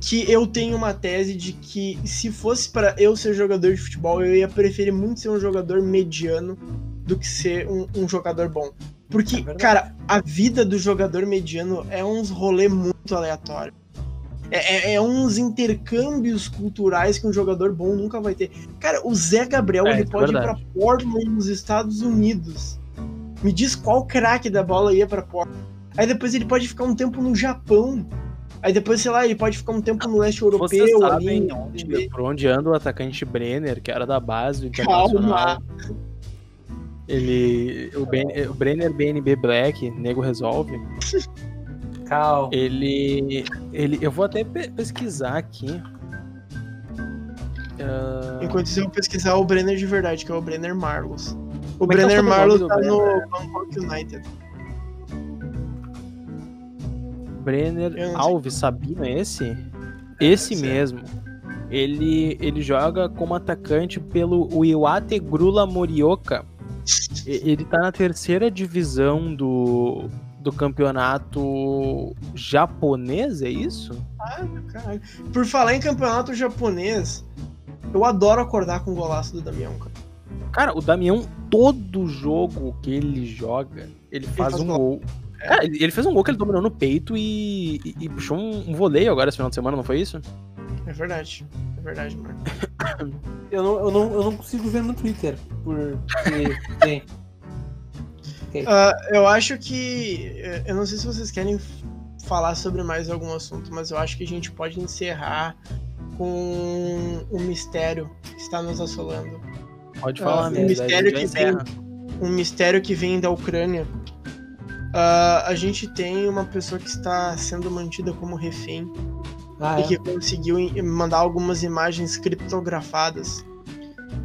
que eu tenho uma tese de que se fosse para eu ser jogador de futebol, eu ia preferir muito ser um jogador mediano do que ser um, um jogador bom. É Porque, verdade. cara, a vida do jogador mediano é uns rolê muito aleatório. É, é- é uns intercâmbios culturais que um jogador bom nunca vai ter. Cara, o Zé Gabriel É, ele é pode ir pra verdade. Portland nos Estados Unidos. Me diz qual craque da bola ia pra Portland. Aí depois ele pode ficar um tempo no Japão. Aí depois, sei lá, ele pode ficar um tempo no leste Vocês europeu. sabem ali, onde, por onde anda o atacante Brenner, que era da base do Internacional. Calma. Ele. O, ben, o Brenner BNB Black, nego resolve. Ele. ele eu vou até pe- pesquisar aqui. Ah, Enquanto isso, eu vou pesquisar o Brenner de verdade, que é o Brenner Marlos. O Como é o Brenner Marlos tá Brenner? no Bangkok United. Brenner. Alves Sabino, é esse? Esse ser. mesmo. Ele, ele joga como atacante pelo Iwate Grula Morioka. Ele tá na terceira divisão do, do campeonato japonês, é isso? Ah, caralho. Por falar em campeonato japonês, eu adoro acordar com o golaço do Damião, cara. Cara, o Damião todo jogo que ele joga, ele faz, faz um gol. gol. É. Cara, ele fez um gol que ele dominou no peito e, e- e puxou um, um voleio agora esse final de semana, não foi isso? É verdade. É verdade, Marco. Eu não, eu não, eu não consigo ver no Twitter. Porque tem. Ah, eu acho que. eh, Eu não sei se vocês querem falar sobre mais algum assunto, mas eu acho que a gente pode encerrar com um mistério que está nos assolando. Pode falar, um né? mistério que encerra. Um mistério que vem da Ucrânia. Ah, a gente tem uma pessoa que está sendo mantida como refém Ah, e é? que conseguiu mandar algumas imagens criptografadas.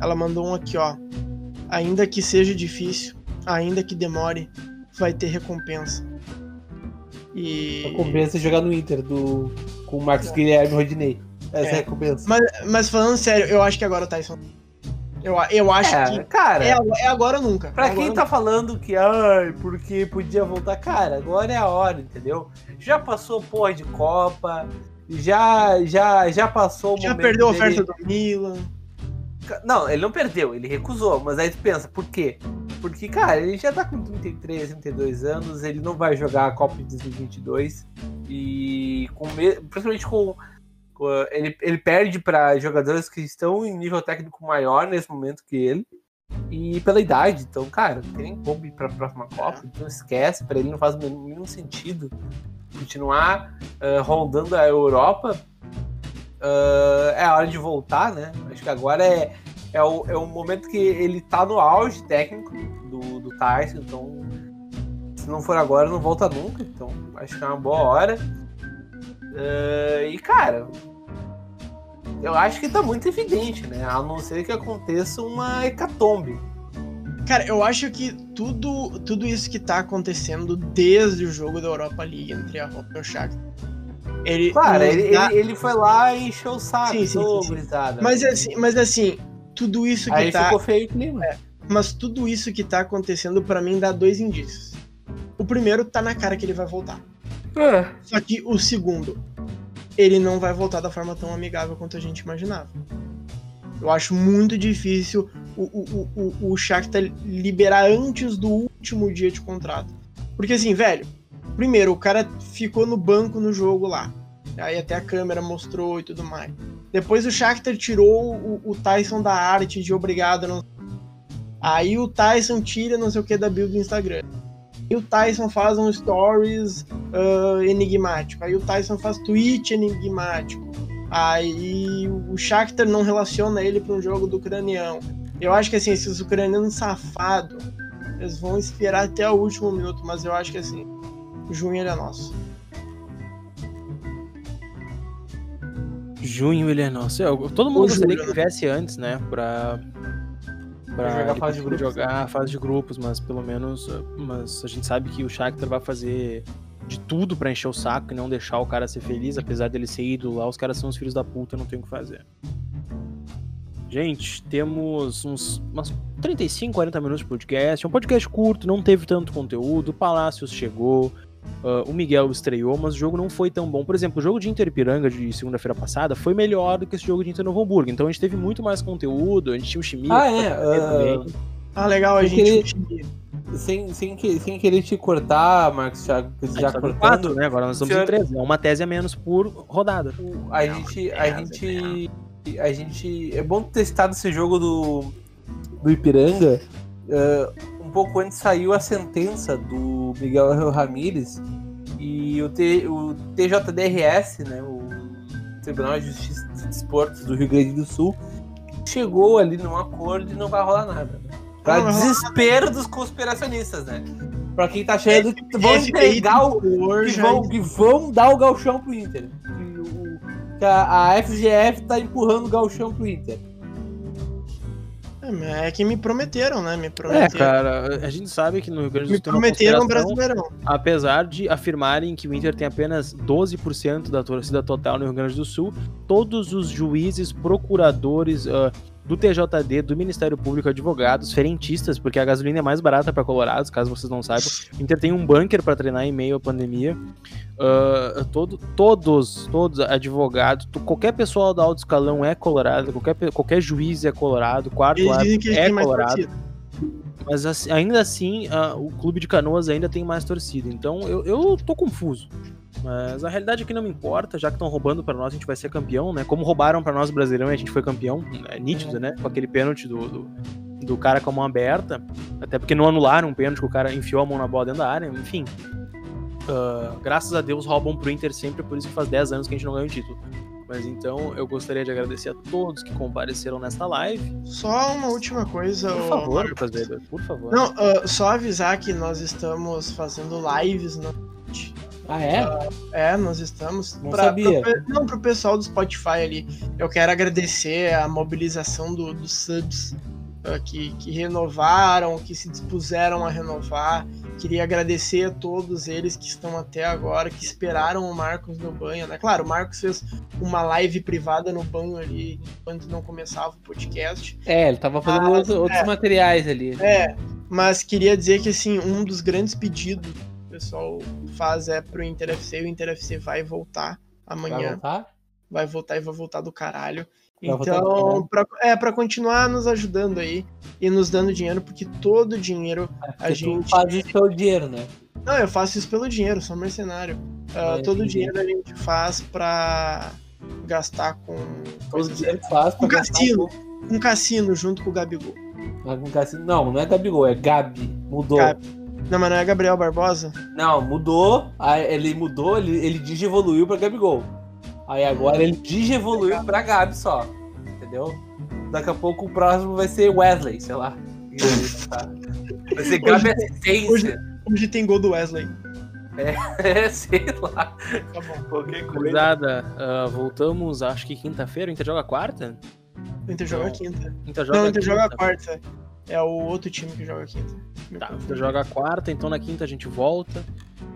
Ela mandou um aqui, ó. Ainda que seja difícil, ainda que demore, vai ter recompensa. E. Recompensa jogar no Inter do, com o Marcos Guilherme e Rodinei. Essa é, É. a recompensa. Mas, mas falando sério, eu acho que agora o Tyson. Eu, eu acho É, que cara, é, agora- é agora ou nunca. pra É quem tá falando que, ai, porque podia voltar, cara, agora é a hora, entendeu? Já passou porra de Copa, já, já, já passou o nunca. Já momento perdeu a dele- oferta do Milan. Não, ele não perdeu, ele recusou. Mas aí tu pensa, por quê? Porque, cara, ele já tá com 33, 32 anos, ele não vai jogar a Copa de 2022. E com me- principalmente com. com- ele, ele perde para jogadores que estão em nível técnico maior nesse momento que ele. E pela idade, então, cara, não tem nem como ir pra próxima Copa, então esquece, pra ele não faz mínimo sentido continuar ah, rondando a Europa. Ah, é a hora de voltar, né? Acho que agora é, é, o, é o momento que ele tá no auge técnico do, do Tyson, então se não for agora, não volta nunca. Então acho que é uma boa hora. Ah, e cara, eu acho que tá muito evidente, né? A não ser que aconteça uma hecatombe. Cara, eu acho que tudo, tudo isso que tá acontecendo desde o jogo da Europa League entre a Roma e o Shakhtar. Ele, Claro, ele, dá- ele, ele foi lá e encheu o saco, Sim, sim, sim, sim. Mas assim, mas assim, tudo isso que Aí tá. ficou feio o clima. Mas tudo isso que tá acontecendo pra mim dá dois indícios. O primeiro tá na cara que ele vai voltar. É. Só que o segundo, ele não vai voltar da forma tão amigável quanto a gente imaginava. Eu acho muito difícil o, o, o, o Shakhtar liberar antes do último dia de contrato. Porque assim, velho, primeiro, o cara ficou no banco no jogo lá. Aí até a câmera mostrou e tudo mais. Depois o Shakhtar tirou o, o Tyson da arte de obrigado. Não... Aí o Tyson tira não sei o que da build do Instagram. Aí o Tyson faz um stories ah, enigmático. Aí o Tyson faz tweet enigmático. Aí o Shakhtar não relaciona ele para um jogo do ucraniano. Eu acho que assim, esses ucranianos safados, eles vão esperar até o último minuto, mas eu acho que assim, junho ele é nosso. Junho ele é nosso. Eu- todo mundo Ou gostaria julho, que tivesse antes, né? Pra. Pra jogar fase de grupos, jogar a fase de grupos, mas pelo menos. Mas a gente sabe que o Shakhtar vai fazer de tudo pra encher o saco e não deixar o cara ser feliz, apesar dele ser ídolo lá, os caras são os filhos da puta, não tem o que fazer. Gente, temos uns umas 35, 40 minutos de podcast. É um podcast curto, não teve tanto conteúdo. O Palácios chegou, ah, o Miguel estreou, mas o jogo não foi tão bom. Por exemplo, o jogo de Inter Ipiranga de segunda-feira passada foi melhor do que esse jogo de Inter Novo Hamburgo. Então a gente teve muito mais conteúdo, a gente tinha o Chimia. Ah, é. ah, Ah, legal, a Eu gente. sem, sem, que- sem querer te cortar, Marcos, já, já tá cortando. quatro, né? Agora nós estamos Senhor- em 13. É uma tese a menos por rodada. o- A gente. A gente. A gente. É bom ter citado esse jogo do, do Ipiranga. um pouco antes saiu a sentença do Miguel Ramírez e o, T, o TJDRS, né, o Tribunal de Justiça de Desportos do Rio Grande do Sul, chegou ali num acordo e não vai rolar nada. Né? Pra Não desespero dos conspiracionistas, né? Pra quem tá achando que vão entregar o, que vão, que vão dar o galchão pro Inter. Que, o- que a, a FGF tá empurrando o galchão pro Inter. É, é que me prometeram, né? Me É, prometeram. cara, a gente sabe que no Rio Grande do me Sul uma prometeram um brasileirão. apesar de afirmarem que o Inter tem apenas 12% da torcida total no Rio Grande do Sul, todos os juízes, procuradores ah, do TJD, do Ministério Público, advogados, ferentistas, porque a gasolina é mais barata para Colorados, caso vocês não saibam. O Inter tem um bunker para treinar em meio à pandemia. Ah, todo, todos, todos advogados, qualquer pessoal do alto escalão é colorado, qualquer, qualquer juiz é colorado, quarto árbitro eles é colorado. Mas assim, ainda assim, a- o clube de canoas ainda tem mais torcida. Então eu, eu tô confuso. Mas a realidade é que não me importa, já que estão roubando pra nós, a gente vai ser campeão, né? Como roubaram pra nós o Brasileirão e a gente foi campeão, é nítido, né? Com aquele pênalti do, do, do cara com a mão aberta. Até porque não anularam um pênalti que o cara enfiou a mão na bola dentro da área, enfim. Ah, graças a Deus roubam pro Inter sempre, por isso que faz 10 anos que a gente não ganha um título. Mas então eu gostaria de agradecer a todos que compareceram nesta live. Só uma última coisa. Por ô, favor, Marcos. Lucas Weber, por favor. Não, ah, só avisar que nós estamos fazendo lives no. Ah, é? É, nós estamos. Não sabia. Pro, não, pro pessoal do Spotify ali. Eu quero agradecer a mobilização do- dos subs ah, que, que renovaram, que se dispuseram a renovar. Queria agradecer a todos eles que estão até agora, que esperaram o Marcos no banho, né? Claro, o Marcos fez uma live privada no banho ali, enquanto não começava o podcast. É, ele tava fazendo Ah, outros, outros é. materiais ali. É, mas queria dizer que assim, um dos grandes pedidos pessoal faz é pro Inter FC, o Inter FC vai voltar Vai amanhã, voltar? vai voltar e vai voltar do caralho. Vai Então, pra, é para continuar nos ajudando aí e nos dando dinheiro, porque todo o dinheiro a Porque gente faz isso pelo dinheiro, né? Não, eu faço isso pelo dinheiro, sou mercenário. Ah, É, todo o dinheiro a gente faz pra gastar com coisas- faz pra Um cassino. com- um cassino junto com o Gabigol. com cassino. Não, não é Gabigol, é Gabi. Mudou. Gabi. Não, mas não é Gabriel Barbosa? Não, mudou. Aí ele mudou, ele, ele digievoluiu pra Gabigol. Aí agora ele digievoluiu pra Gabi só. Entendeu? Daqui a pouco o próximo vai ser Wesley, sei lá. Vai ser Gabi Assistência. Hoje tem gol do Wesley. É, sei lá. Tá bom. Qualquer coisa. Gurizada, ah, voltamos, acho que quinta-feira. O Inter joga quarta? O Inter joga quinta. Inter joga Não, o Inter quinta. joga quarta. É o outro time que joga quinta. Tá, o. Inter joga quarta, então na quinta a gente volta.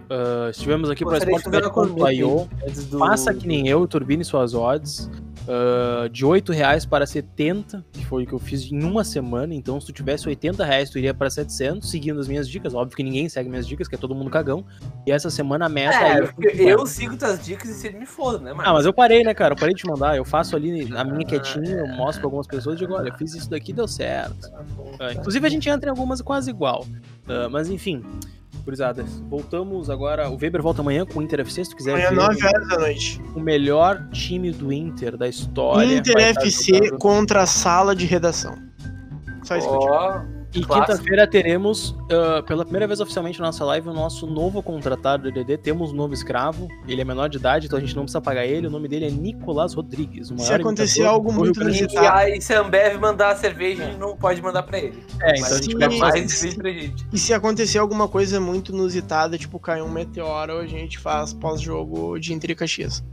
Ah, estivemos aqui para Sport.io. hein, antes do- Faça que nem eu, turbine suas odds. Ah, de 8 reais para 70, que foi o que eu fiz em uma semana. Então, se tu tivesse 80 reais, tu iria para 700, seguindo as minhas dicas. Óbvio que ninguém segue minhas dicas, que é todo mundo cagão. E essa semana a meta É, aí. porque eu sigo tuas dicas e se ele me foda, né, mano? Ah, mas eu parei, né, cara? Eu parei de te mandar. Eu faço ali na minha quietinha, eu mostro pra algumas pessoas e digo, olha, eu fiz isso daqui deu certo. Ah, inclusive a gente entra em algumas quase igual. Ah, mas enfim, gurizada, voltamos agora. O Weber volta amanhã com o Inter FC, se tu quiser Amanhã, ver 9 horas da noite. o melhor time do Inter da história. Inter FC contra a sala de redação. Só isso que eu digo. E quinta-feira teremos, ah, pela primeira vez oficialmente na nossa live, o nosso novo contratado do DD. Temos um novo escravo. Ele é menor de idade, então a gente não precisa pagar ele. O nome dele é Nicolas Rodrigues. o Se acontecer algo muito e inusitado. aí, se a Ambev mandar a cerveja, a gente não pode mandar pra ele. É, então a Mas gente sim, vai é fazer mais cerveja pra gente. E se acontecer alguma coisa muito inusitada, tipo cair um meteoro, a gente faz pós-jogo de Inter e Caxias.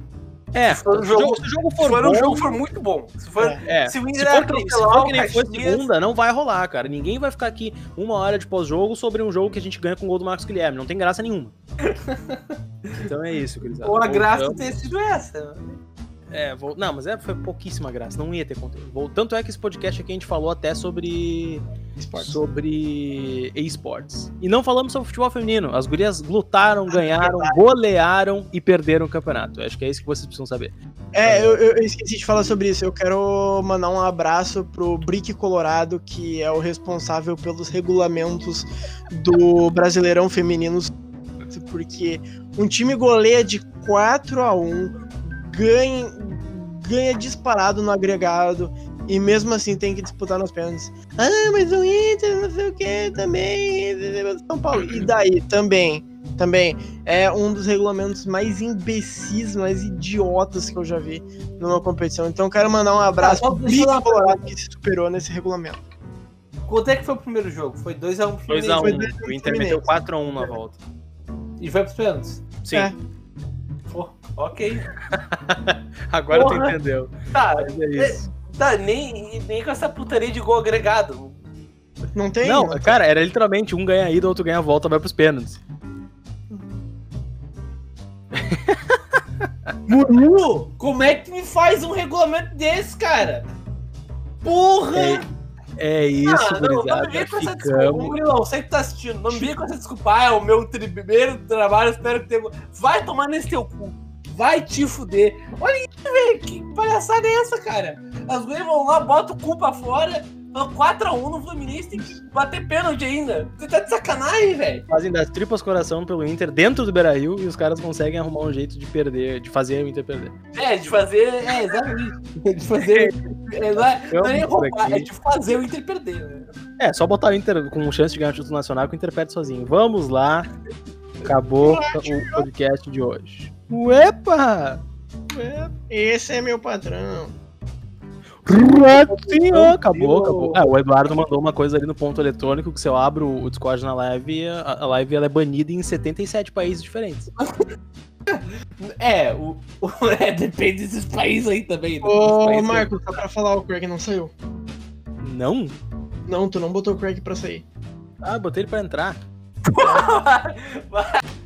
É, Se for um jogo- se o jogo for for bom, um jogo for muito bom. Se for, É. se o Se for, que, se for que nem foi segunda, não vai rolar, cara. Ninguém vai ficar aqui uma hora de pós-jogo sobre um jogo que a gente ganha com o gol do Marcos Guilherme. Não tem graça nenhuma. então é isso, gurizada. ou a graça ter sido essa. É, vol- não, mas é, foi pouquíssima graça. Não ia ter conteúdo. Vol- Tanto é que esse podcast aqui a gente falou até sobre Esportes. sobre esportes. E não falamos sobre futebol feminino. As gurias lutaram, ganharam, golearam e perderam o campeonato. Acho que é isso que vocês precisam saber. É, eu, eu esqueci de falar sobre isso. Eu quero mandar um abraço pro Brick Colorado, que é o responsável pelos regulamentos do Brasileirão Feminino. Porque um time goleia de 4 a 1 ganha, ganha disparado no agregado e mesmo assim tem que disputar nos pênaltis. Ah, mas o Inter, não sei o que, também. São Paulo. E daí, também. Também é um dos regulamentos mais imbecis, mais idiotas que eu já vi numa competição. Então eu quero mandar um abraço Ah, só pro uma Colorado que se superou nesse regulamento. Quanto é que foi o primeiro jogo? Foi 2x1 pro 2x1. Foi Fluminense. O Inter meteu 4x1 na volta. E foi pros pênaltis. Sim. É. Pô, ok. Agora tu Porra. entendeu. Tá, Mas é isso. tá nem, nem com essa putaria de gol agregado. Não tem? Não, cara, era literalmente um ganha a ida, outro ganha a volta, vai pros pênaltis. Murmu, como é que me faz um regulamento desse, cara? Porra! É, é isso, ah, não, não me com essa desculpa. Murilão, você que tá assistindo, não me vem com essa desculpa. Ah, é o meu primeiro trabalho, espero que tenha. Vai tomar nesse teu cu. Vai te fuder. Olha isso, velho. Que palhaçada é essa, cara? As mulheres vão lá, botam o cu pra fora, 4x1 no Fluminense tem que bater pênalti ainda. Você tá de sacanagem, velho. Fazem das tripas coração pelo Inter dentro do Beira Rio e os caras conseguem arrumar um jeito de perder, de fazer o Inter perder. É, de fazer. É, exatamente. De fazer. É, não é, não é roubar, é de fazer o Inter perder, né? É, só botar o Inter com chance de ganhar o título nacional que o Inter perde sozinho. Vamos lá. Acabou o podcast de hoje. Uepa! Esse é meu patrão. Ratinho! Acabou, acabou. É, o Eduardo mandou uma coisa ali no ponto eletrônico que se eu abro o Discord na live, a, a live ela é banida em 77 países diferentes. É, o, o- é, depende desses países aí também. né? Ô. Marcos, só pra falar, o Craig não saiu. Não? Não, tu não botou o Craig pra sair. Ah, botei ele pra entrar.